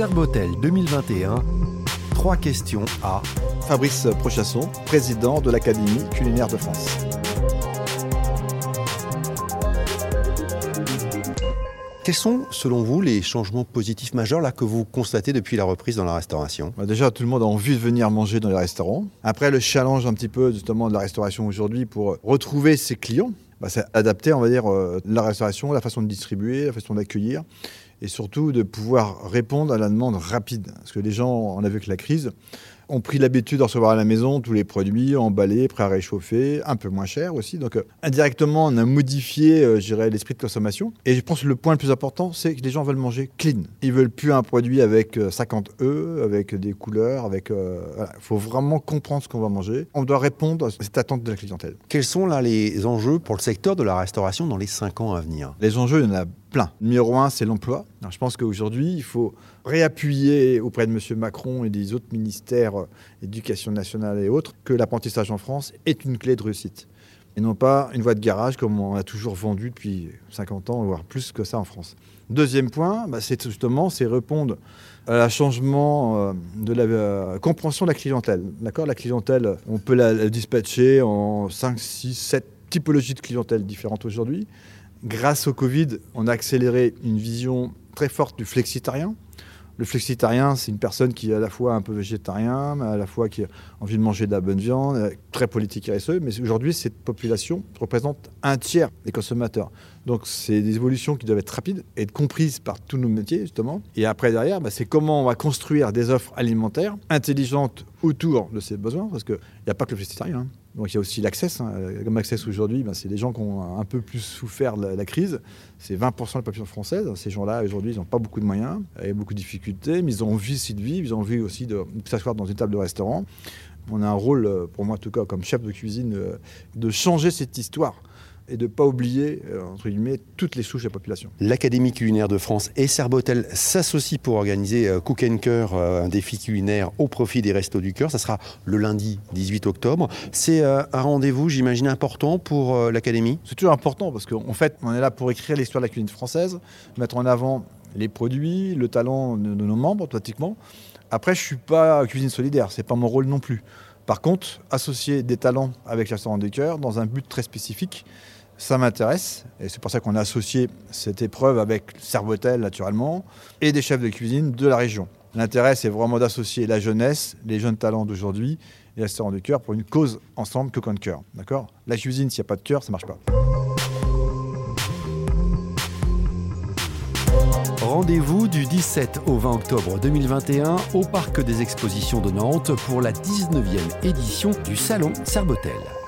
Serbotel 2021. Trois questions à Fabrice Prochasson, président de l'Académie culinaire de France. Quels sont, selon vous, les changements positifs majeurs là, que vous constatez depuis la reprise dans la restauration? Bah Déjà, tout le monde a envie de venir manger dans les restaurants. Après, le challenge un petit peu justement de la restauration aujourd'hui pour retrouver ses clients, bah, c'est adapter, on va dire, euh, la restauration, la façon de distribuer, la façon d'accueillir et surtout de pouvoir répondre à la demande rapide. Parce que les gens, on a vu que la crise, ont pris l'habitude de recevoir à la maison tous les produits emballés, prêts à réchauffer, un peu moins chers aussi. Donc euh, indirectement, on a modifié, euh, l'esprit de consommation. Et je pense que le point le plus important, c'est que les gens veulent manger clean. Ils veulent plus un produit avec 50 euh, E, avec des couleurs, avec. Euh, Il faut vraiment comprendre ce qu'on va manger. On doit répondre à cette attente de la clientèle. Quels sont là les enjeux pour le secteur de la restauration dans les 5 ans à venir? Les enjeux, il y en a plein. Numéro un, c'est l'emploi. Je pense qu'aujourd'hui, il faut réappuyer auprès de M. Macron et des autres ministères, euh, éducation nationale et autres, que l'apprentissage en France est une clé de réussite. Et non pas une voie de garage comme on a toujours vendu depuis 50 ans, voire plus que ça en France. Deuxième point, bah, c'est justement c'est répondre à la changement euh, de la euh, compréhension de la clientèle. D'accord? La clientèle, on peut la dispatcher en 5, 6, 7 typologies de clientèle différentes aujourd'hui. Grâce au Covid, on a accéléré une vision très forte du flexitarien. Le flexitarien, c'est une personne qui est à la fois un peu végétarien, mais à la fois qui a envie de manger de la bonne viande, euh, très politique et RSE. Mais aujourd'hui, cette population représente un tiers des consommateurs. Donc, c'est des évolutions qui doivent être rapides et être comprises par tous nos métiers, justement. Et après, derrière, bah, c'est comment on va construire des offres alimentaires intelligentes autour de ces besoins, parce qu'il n'y a pas que le flexitarien. Hein. Donc il y a aussi l'Access. Hein. Comme Access aujourd'hui, ben, c'est des gens qui ont un peu plus souffert de la, crise. C'est 20% de la population française. Ces gens-là, aujourd'hui, ils n'ont pas beaucoup de moyens, et beaucoup de difficultés, mais ils ont envie aussi de vivre, ils ont envie aussi de, de s'asseoir dans une table de restaurant. On a un rôle, euh, pour moi en tout cas, comme chef de cuisine, euh, de changer cette histoire et de ne pas oublier, euh, entre guillemets, toutes les souches de la population. L'Académie culinaire de France et Serbotel s'associent pour organiser euh, Cook and Cœur, euh, un défi culinaire au profit des Restos du Cœur. Ça sera le lundi 18 octobre. C'est un rendez-vous, j'imagine, important pour l'Académie? C'est toujours important parce qu'en fait, on est là pour écrire l'histoire de la cuisine française, mettre en avant les produits, le talent de, nos membres, pratiquement. Après, je ne suis pas cuisine solidaire, ce n'est pas mon rôle non plus. Par contre, associer des talents avec le restaurant des cœurs dans un but très spécifique, ça m'intéresse. Et c'est pour ça qu'on a associé cette épreuve avec Servotel, naturellement, et des chefs de cuisine de la région. L'intérêt, c'est vraiment d'associer la jeunesse, les jeunes talents d'aujourd'hui, et le restaurant du cœur pour une cause ensemble, que de cœur. D'accord? La cuisine, s'il n'y a pas de cœur, ça ne marche pas. Rendez-vous du 17 au 20 octobre 2021 au Parc des Expositions de Nantes pour la 19e édition du Salon Serbotel.